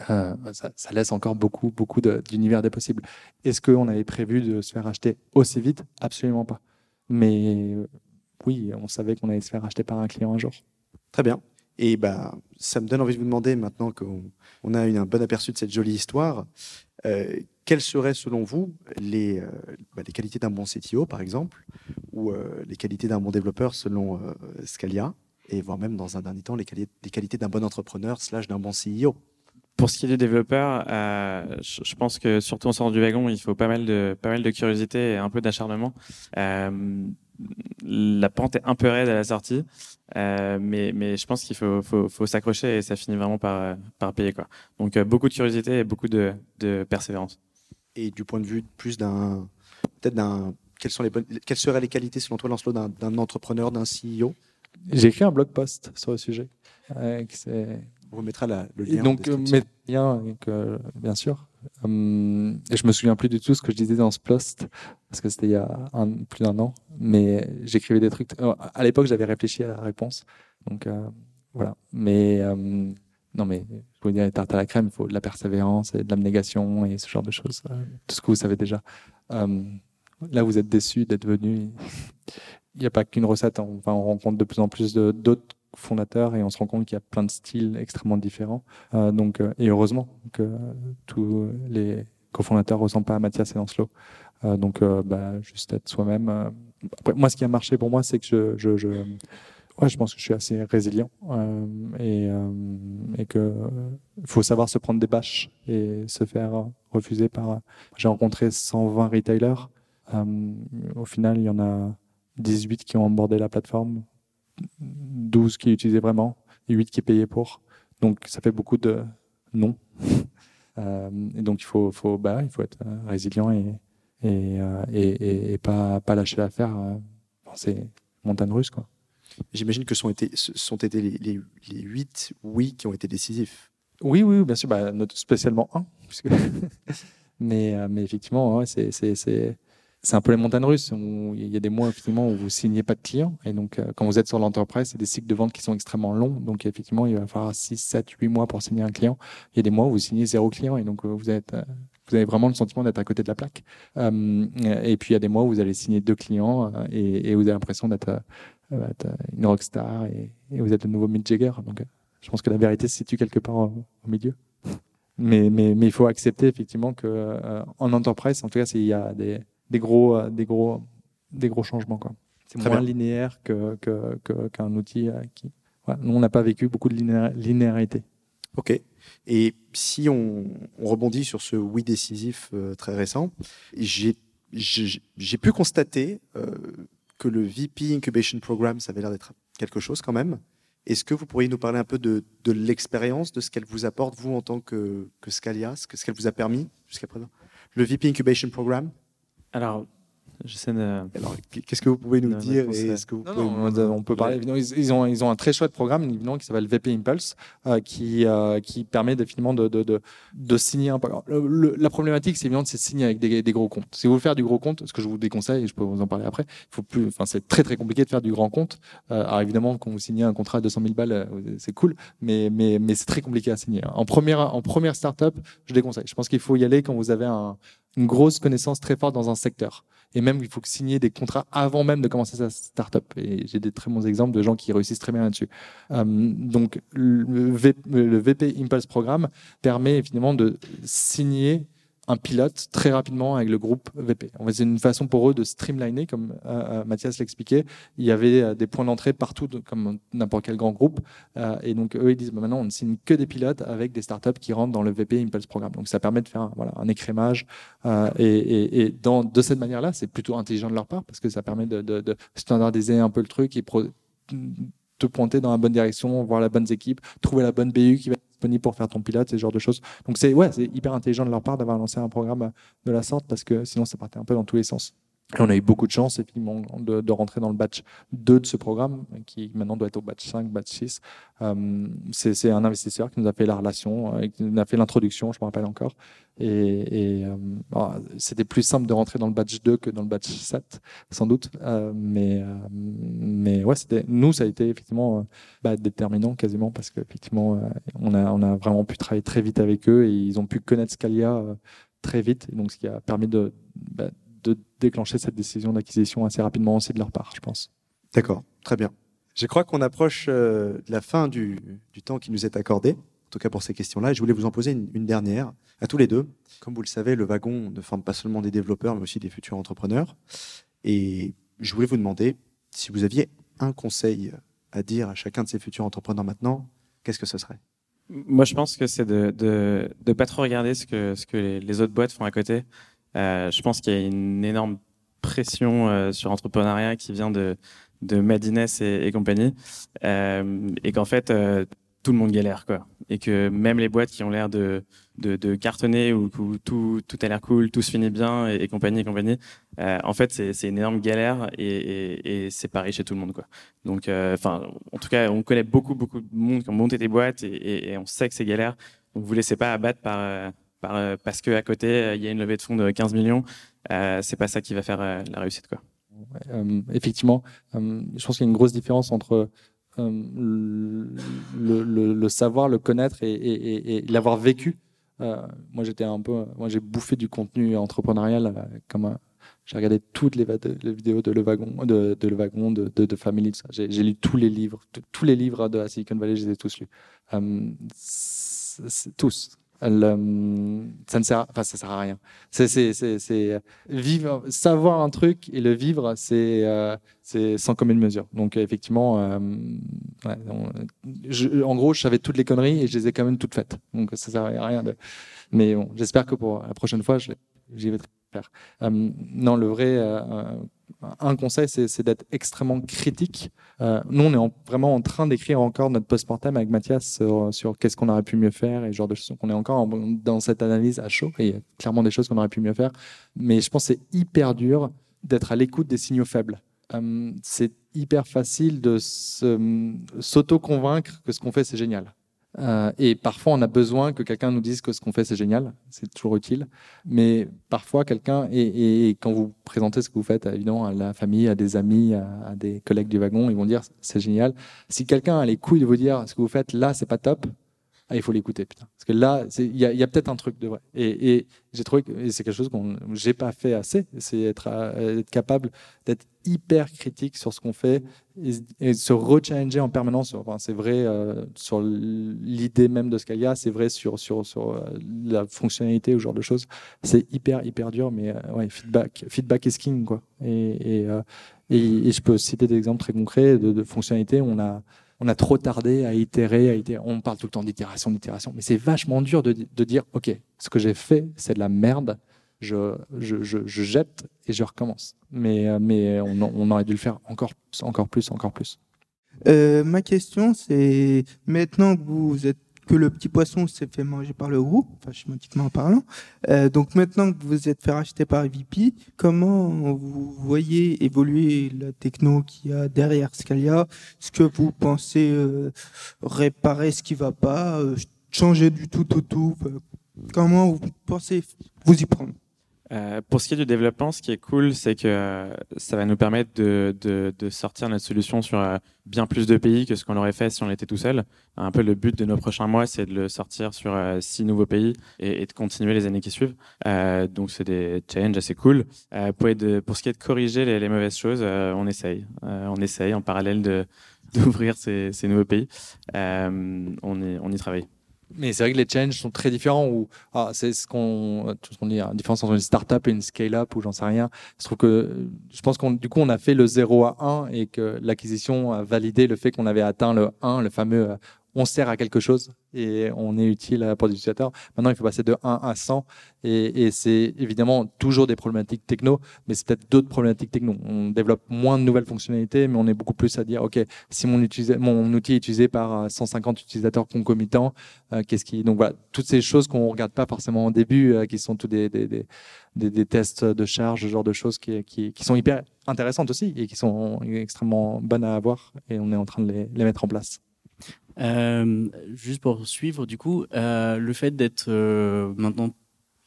Speaker 1: Euh, ça, laisse encore beaucoup, beaucoup d'univers des possibles. Est-ce qu'on avait prévu de se faire acheter aussi vite? Absolument pas. Mais oui, on savait qu'on allait se faire acheter par un client un jour.
Speaker 3: Très bien. Et bah, ça me donne envie de vous demander, maintenant qu'on on a eu un bon aperçu de cette jolie histoire, euh, quelles seraient selon vous les, euh, bah, qualités d'un bon CTO, par exemple, ou euh, les qualités d'un bon développeur selon Scalia, et voire même dans un dernier temps les, quali- les qualités d'un bon entrepreneur slash d'un bon CEO
Speaker 4: Pour ce qui est du développeur, euh, je, pense que surtout en sortant du wagon, il faut pas mal de, curiosité et un peu d'acharnement. La pente est un peu raide à la sortie, euh, mais, mais je pense qu'il faut, faut, faut s'accrocher et ça finit vraiment par, par payer. Quoi. Donc euh, beaucoup de curiosité et beaucoup de, de persévérance.
Speaker 3: Et du point de vue plus d'un. Peut-être d'un. Quelles, sont les bonnes, quelles seraient les qualités, selon toi, Lancelot, d'un, d'un entrepreneur, d'un CEO
Speaker 1: J'ai écrit un blog post sur le sujet. euh,
Speaker 3: On remettra la- le
Speaker 1: Et
Speaker 3: lien. en
Speaker 1: donc, euh, euh, bien sûr. Hum, je me souviens plus du tout ce que je disais dans ce post, parce que c'était il y a plus d'un an. Mais j'écrivais des trucs. euh, À l'époque, j'avais réfléchi à la réponse. Donc, euh, voilà. Mais, euh, non, mais je voulais dire, les tartes à la crème, il faut de la persévérance et de l'abnégation et ce genre de choses. tout ce que vous savez déjà. Là, vous êtes déçus d'être venu. Il n'y a pas qu'une recette. Enfin, on rencontre de plus en plus d'autres fondateurs et on se rend compte qu'il y a plein de styles extrêmement différents. Euh, donc, euh, et heureusement que tous les cofondateurs ne ressemblent pas à Mathias et Lancelot. Euh, donc, euh, bah, juste être soi-même. euh. Après, moi, ce qui a marché pour moi, c'est que je, je, je, ouais, je pense que je suis assez résilient et, et que faut savoir se prendre des bâches et se faire refuser par. J'ai rencontré 120 retailers. Au final, il y en a 18 qui ont abordé la plateforme, 12 qui l'utilisaient vraiment et 8 qui payaient pour. Donc ça fait beaucoup de non. Euh, et donc il faut, faut, bah, il faut être euh, résilient et, et, euh, et, et- et pas, pas lâcher l'affaire. Enfin, c'est montagne russe. Quoi.
Speaker 3: J'imagine que sont été, ce sont été les, les, les 8 oui qui ont été décisifs.
Speaker 1: Oui, oui, bien sûr, bah, notre- spécialement un. puisque- mais, mais effectivement, ouais, c'est, c'est, un peu les montagnes russes. Il y a des mois effectivement, où vous signez pas de clients. Et donc, euh, quand vous êtes sur l'entreprise, c'est des cycles de vente qui sont extrêmement longs. Donc, effectivement, il va falloir 6, 7, 8 mois pour signer un client. Il y a des mois où vous signez zéro client. Et donc, euh, vous, êtes, euh, vous avez vraiment le sentiment d'être à côté de la plaque. Et puis, il y a des mois où vous allez signer deux clients et, vous avez l'impression d'être, une rockstar et, et vous êtes le nouveau Mick Jagger. Donc, je pense que la vérité se situe quelque part au, au milieu. Mais, mais, mais il faut accepter effectivement que en entreprise, en tout cas, c'est- il y a des, des gros, euh, des gros, des gros changements. quoi. C'est moins
Speaker 3: bien.
Speaker 1: linéaire que, que, que- qu'un outil euh, qui. Nous, on n'a pas vécu beaucoup de linéa- linéarité.
Speaker 3: OK. Et si on, on rebondit sur ce oui décisif euh, très récent, j'ai j'ai j'ai pu constater euh, que le VP Incubation Program, ça avait l'air d'être quelque chose quand même. Est-ce que vous pourriez nous parler un peu de, de l'expérience, de ce qu'elle vous apporte, vous, en tant que, que Scalia, ce qu'elle vous a permis jusqu'à présent? Le VP Incubation Program,
Speaker 4: Alors, j'essaie de.
Speaker 3: alors, qu'est-ce que vous pouvez nous dire est-ce que vous
Speaker 1: Non,
Speaker 3: pouvez
Speaker 1: non,
Speaker 3: nous-
Speaker 1: on, on peut parler. évidemment, Ils, ils ont, ils ont un très chouette programme évidemment, qui s'appelle VP Impulse, euh, qui, euh, qui permet définitivement de, de, de, de signer un programme. Le- le- la problématique, c'est évidemment, c'est de signer avec des, des gros comptes. Si vous voulez faire du gros compte, ce que je vous déconseille, et je peux vous en parler après, il faut plus, enfin, c'est très très compliqué de faire du grand compte. Euh, alors évidemment, quand vous signez un contrat à 200 000 balles, c'est cool, mais, mais, mais c'est très compliqué à signer. En première, en première startup, je déconseille. Je pense qu'il faut y aller quand vous avez un- une grosse connaissance très forte dans un secteur. Et même, il faut signer des contrats avant même de commencer sa startup. Et j'ai des très bons exemples de gens qui réussissent très bien là-dessus. Euh, donc, le, le VP Impulse Programme permet finalement de signer un pilote très rapidement avec le groupe VP. C'est une façon pour eux de streamliner, comme euh, euh, Mathias l'expliquait. Il y avait euh, des points d'entrée partout, comme n'importe quel grand groupe. Euh, et donc, eux, ils disent bah, maintenant, on ne signe que des pilotes avec des startups qui rentrent dans le VP Impulse Programme. Donc, ça permet de faire un, voilà, un écrémage. Et de cette manière-là, c'est plutôt intelligent de leur part parce que ça permet de, standardiser un peu le truc et pro- te pointer dans la bonne direction, voir la bonne équipe, trouver la bonne BU qui va pour faire ton pilote, ce genre de choses. Donc c'est ouais, c'est hyper intelligent de leur part d'avoir lancé un programme de la sorte parce que sinon ça partait un peu dans tous les sens. Et on a eu beaucoup de chance effectivement de, de rentrer dans le batch 2 de ce programme qui maintenant doit être au batch 5, batch 6. Euh, c'est un investisseur qui nous a fait la relation, euh, qui nous a fait l'introduction, je me rappelle encore. Et, et, euh, alors, c'était plus simple de rentrer dans le batch 2 que dans le batch 7, sans doute. Euh, mais, euh, mais ouais, nous, ça a été effectivement bah, déterminant quasiment parce qu'effectivement, on, a, on a vraiment pu travailler très vite avec eux et ils ont pu connaître Scalia très vite. Donc, ce qui a permis de, bah, de déclencher cette décision d'acquisition assez rapidement aussi de leur part, je pense.
Speaker 3: D'accord, très bien. Je crois qu'on approche euh, de la fin du, du temps qui nous est accordé. tout cas pour ces questions-là. Et je voulais vous en poser une, une, dernière à tous les deux. Comme vous le savez, le wagon ne forme pas seulement des développeurs, mais aussi des futurs entrepreneurs. Et je voulais vous demander si vous aviez un conseil à dire à chacun de ces futurs entrepreneurs maintenant, qu'est-ce que ce serait?
Speaker 4: Moi, je pense que c'est de, de, de pas trop regarder ce que, ce que les, les autres boîtes font à côté. Euh, je pense qu'il y a une énorme pression euh, sur l'entrepreneuriat qui vient de, de Madines et, et compagnie, euh, et qu'en fait, tout le monde galère, quoi. Et que même les boîtes qui ont l'air de, de, de, cartonner ou où tout, tout a l'air cool, tout se finit bien et, compagnie et compagnie, euh, en fait, c'est une énorme galère et, et, et c'est pareil chez tout le monde, quoi. Donc, enfin, en tout cas, on connaît beaucoup, beaucoup de monde qui ont monté des boîtes et, et on sait que c'est galère. Donc, vous laissez pas abattre par par, parce qu'à côté, il y a une levée de fonds de 15 millions. Euh, c'est pas ça qui va faire euh, la réussite. Quoi.
Speaker 1: Euh, effectivement, je pense qu'il y a une grosse différence entre le, savoir, le connaître et, l'avoir vécu. moi, j'étais un peu, moi, j'ai bouffé du contenu entrepreneurial comme j'ai regardé toutes les, vidéos de Le Wagon, de Family, J'ai lu tous les livres, tous les livres de la Silicon Valley, je les ai tous lus. tous le, ça ne sert, enfin, ça sert à rien. C'est, c'est, c'est, c'est vivre, savoir un truc et le vivre, c'est, euh, c'est sans commune mesure. Donc effectivement, euh, ouais, je, en gros, je savais toutes les conneries et je les ai quand même toutes faites. Donc ça sert à rien de. Mais bon, j'espère que pour la prochaine fois, j'y vais Euh, non, le vrai, euh, un conseil, c'est d'être extrêmement critique. Euh, nous, on est en, vraiment en train d'écrire encore notre post-mortem avec Mathias sur, qu'est-ce qu'on aurait pu mieux faire et ce genre de choses. On est encore en, dans cette analyse à chaud et il y a clairement des choses qu'on aurait pu mieux faire. Mais je pense que c'est hyper dur d'être à l'écoute des signaux faibles. C'est hyper facile de s'auto-convaincre que ce qu'on fait, c'est génial. Euh, et parfois, on a besoin que quelqu'un nous dise que ce qu'on fait, c'est génial. C'est toujours utile. Mais parfois, quelqu'un, et, quand vous présentez ce que vous faites, évidemment, à la famille, à des amis, à, à des collègues du wagon, ils vont dire c'est génial. Si quelqu'un a les couilles de vous dire ce que vous faites là, c'est pas top, ah, il faut l'écouter, putain. Parce que là, il y a, y a peut-être un truc de vrai. Et, j'ai trouvé que c'est quelque chose qu'on j'ai pas fait assez, c'est être, euh, capable d'être hyper critique sur ce qu'on fait et, et, se rechallenger en permanence. Enfin, c'est vrai euh, sur l'idée même de Scalia, c'est vrai sur, euh, la fonctionnalité ou ce genre de choses. C'est hyper, hyper dur, mais euh, feedback, feedback is king, quoi. Et, je peux citer des exemples très concrets de, de fonctionnalités. On a on a trop tardé à itérer, à itérer. On parle tout le temps d'itération, d'itération, mais c'est vachement dur de, de, dire, OK, ce que j'ai fait, c'est de la merde, je, je, je, je, jette et je recommence. Mais, mais on, aurait dû le faire encore, encore plus, encore plus.
Speaker 5: Euh, ma question, c'est maintenant que vous êtes que le petit poisson s'est fait manger par le groupe, enfin schématiquement parlant. Euh, donc maintenant que vous êtes fait racheter par EVP, comment vous voyez évoluer la techno qui a derrière Scalia? Est-ce que vous pensez euh, réparer ce qui va pas, euh, changer du tout au tout? Comment vous pensez vous y prendre?
Speaker 4: Euh, pour ce qui est du développement, ce qui est cool, c'est que euh, ça va nous permettre de, de, de, sortir notre solution sur euh, bien plus de pays que ce qu'on aurait fait si on était tout seul. Un peu le but de nos prochains mois, c'est de le sortir sur six nouveaux pays et, et, de continuer les années qui suivent. Donc c'est des challenges assez cool. pour, de, pour ce qui est de corriger les, les mauvaises choses, on essaye. on essaye en parallèle d'ouvrir ces, ces, nouveaux pays. on, y, on y travaille.
Speaker 1: Mais c'est vrai que les challenges sont très différents. Ou ah, c'est ce qu'on, ce qu'on dit, la différence entre une startup et une scale-up ou j'en sais rien. Je trouve que, je pense qu'on, du coup, on a fait le 0 à 1 et que l'acquisition a validé le fait qu'on avait atteint le 1, le fameux on sert à quelque chose et on est utile pour les utilisateurs. Maintenant, il faut passer de 1 à 100 et, et c'est évidemment toujours des problématiques techno, mais c'est peut-être d'autres problématiques techno. On développe moins de nouvelles fonctionnalités, mais on est beaucoup plus à dire, OK, si mon, mon outil est utilisé par 150 utilisateurs concomitants, euh, qu'est-ce qui... Donc voilà, toutes ces choses qu'on regarde pas forcément au début, euh, qui sont tous des, des, des, des, des tests de charge, ce genre de choses qui, qui, qui, sont hyper intéressantes aussi et qui sont extrêmement bonnes à avoir et on est en train de les, les mettre en place.
Speaker 6: Euh, juste pour suivre, du coup, euh, le fait d'être euh, maintenant,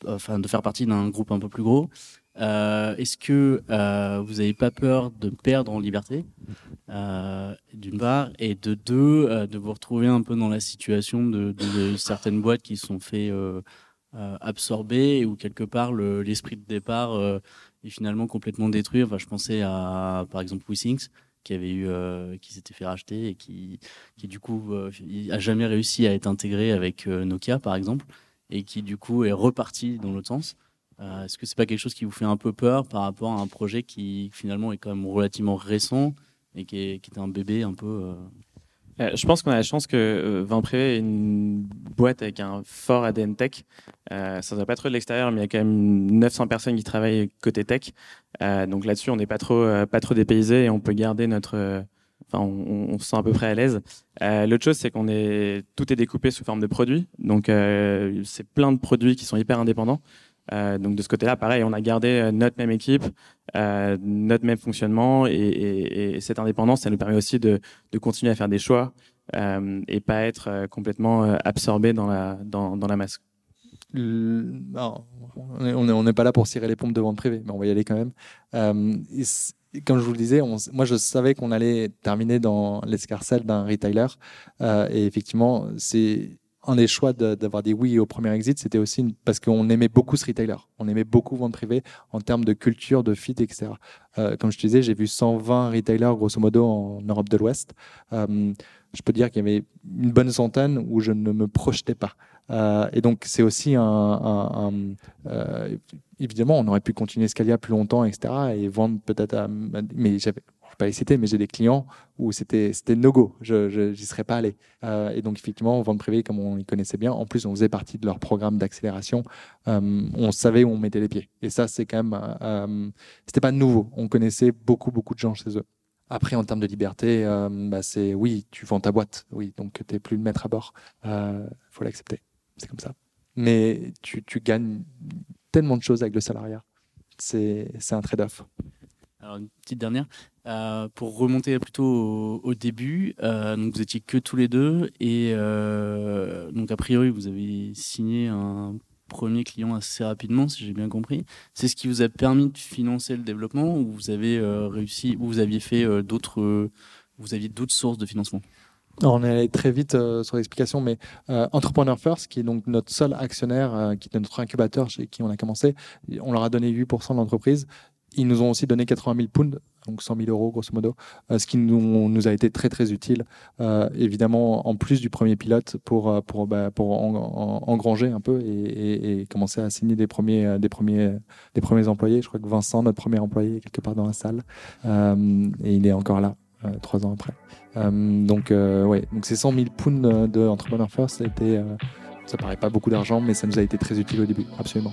Speaker 6: enfin, de faire partie d'un groupe un peu plus gros, est-ce que vous n'avez pas peur de perdre en liberté, d'une part, et de deux, de vous retrouver un peu dans la situation de, certaines boîtes qui sont fait absorber ou quelque part l'esprit le, de départ est finalement complètement détruit? Enfin, je pensais à, par exemple, WeSings qui avait eu, qui s'était fait racheter et qui, du coup, a jamais réussi à être intégré avec Nokia, par exemple, et qui du coup est reparti dans l'autre sens. Est-ce que c'est pas quelque chose qui vous fait un peu peur par rapport à un projet qui finalement est quand même relativement récent et qui, est, un bébé un peu
Speaker 4: euh, je pense qu'on a la chance que euh, est une boîte avec un fort ADN tech. Euh, ça ne va pas trop de l'extérieur, mais il y a quand même 900 personnes qui travaillent côté tech. Euh, donc là-dessus, on n'est pas trop, euh, pas trop dépaysé et on peut garder notre. Enfin, on, on, se sent à peu près à l'aise. L'autre chose, c'est qu'on est tout est découpé sous forme de produits. Donc c'est plein de produits qui sont hyper indépendants. Euh, donc de ce côté-là, pareil, on a gardé euh, notre même équipe, euh, notre même fonctionnement et, et, et, cette indépendance, ça nous permet aussi de, continuer à faire des choix et pas être complètement absorbé dans la, dans, la masse.
Speaker 1: Non, on n'est pas là pour cirer les pompes de vente privée, mais on va y aller quand même. comme je vous le disais, moi je savais qu'on allait terminer dans l'escarcelle d'un retailer et effectivement, c'est un des choix d'avoir dit oui au premier exit, c'était aussi parce qu'on aimait beaucoup ce retailer. On aimait beaucoup vente privée en termes de culture, de fit, etc. Euh, comme je te disais, j'ai vu 120 retailers grosso modo en Europe de l'Ouest. Euh, je peux dire qu'il y avait une bonne centaine où je ne me projetais pas. Euh, et donc c'est aussi un, évidemment on aurait pu continuer Scalia plus longtemps, etc. Et vendre peut-être à, mais j'avais pas les citer, mais j'ai des clients où c'était no-go, je n'y serais pas allé. Euh, et donc, effectivement, vente privée, comme on y connaissait bien, en plus, on faisait partie de leur programme d'accélération, euh, on savait où on mettait les pieds. Et ça, c'est quand même, euh, c'était pas nouveau, on connaissait beaucoup, beaucoup de gens chez eux. Après, en termes de liberté, bah, c'est oui, tu vends ta boîte, oui, donc tu n'es plus le maître à bord, il faut l'accepter, c'est comme ça. Mais tu, tu gagnes tellement de choses avec le salariat, c'est un trade-off.
Speaker 6: Alors, une petite dernière. Euh, pour remonter plutôt au, début, euh, donc vous étiez que tous les deux et euh, donc a priori vous avez signé un premier client assez rapidement, si j'ai bien compris. C'est ce qui vous a permis de financer le développement ou vous avez réussi ou vous aviez fait d'autres, vous aviez d'autres sources de financement?
Speaker 1: On est allé très vite sur l'explication, mais Entrepreneur First, qui est donc notre seul actionnaire, qui est notre incubateur chez qui on a commencé, on leur a donné 8% de l'entreprise. Ils nous ont aussi donné 80 000 pounds, donc 100 000 euros grosso modo, euh, ce qui nous, a été très très utile, euh, évidemment en plus du premier pilote pour, euh, pour, bah, pour en, en, engranger un peu et, commencer à signer des premiers, des, premiers, des premiers employés. Je crois que Vincent, notre premier employé, est quelque part dans la salle et il est encore là trois ans après. donc ouais, donc ces 100 000 pounds de Entrepreneur First, ça paraît pas beaucoup d'argent, mais ça nous a été très utile au début, absolument.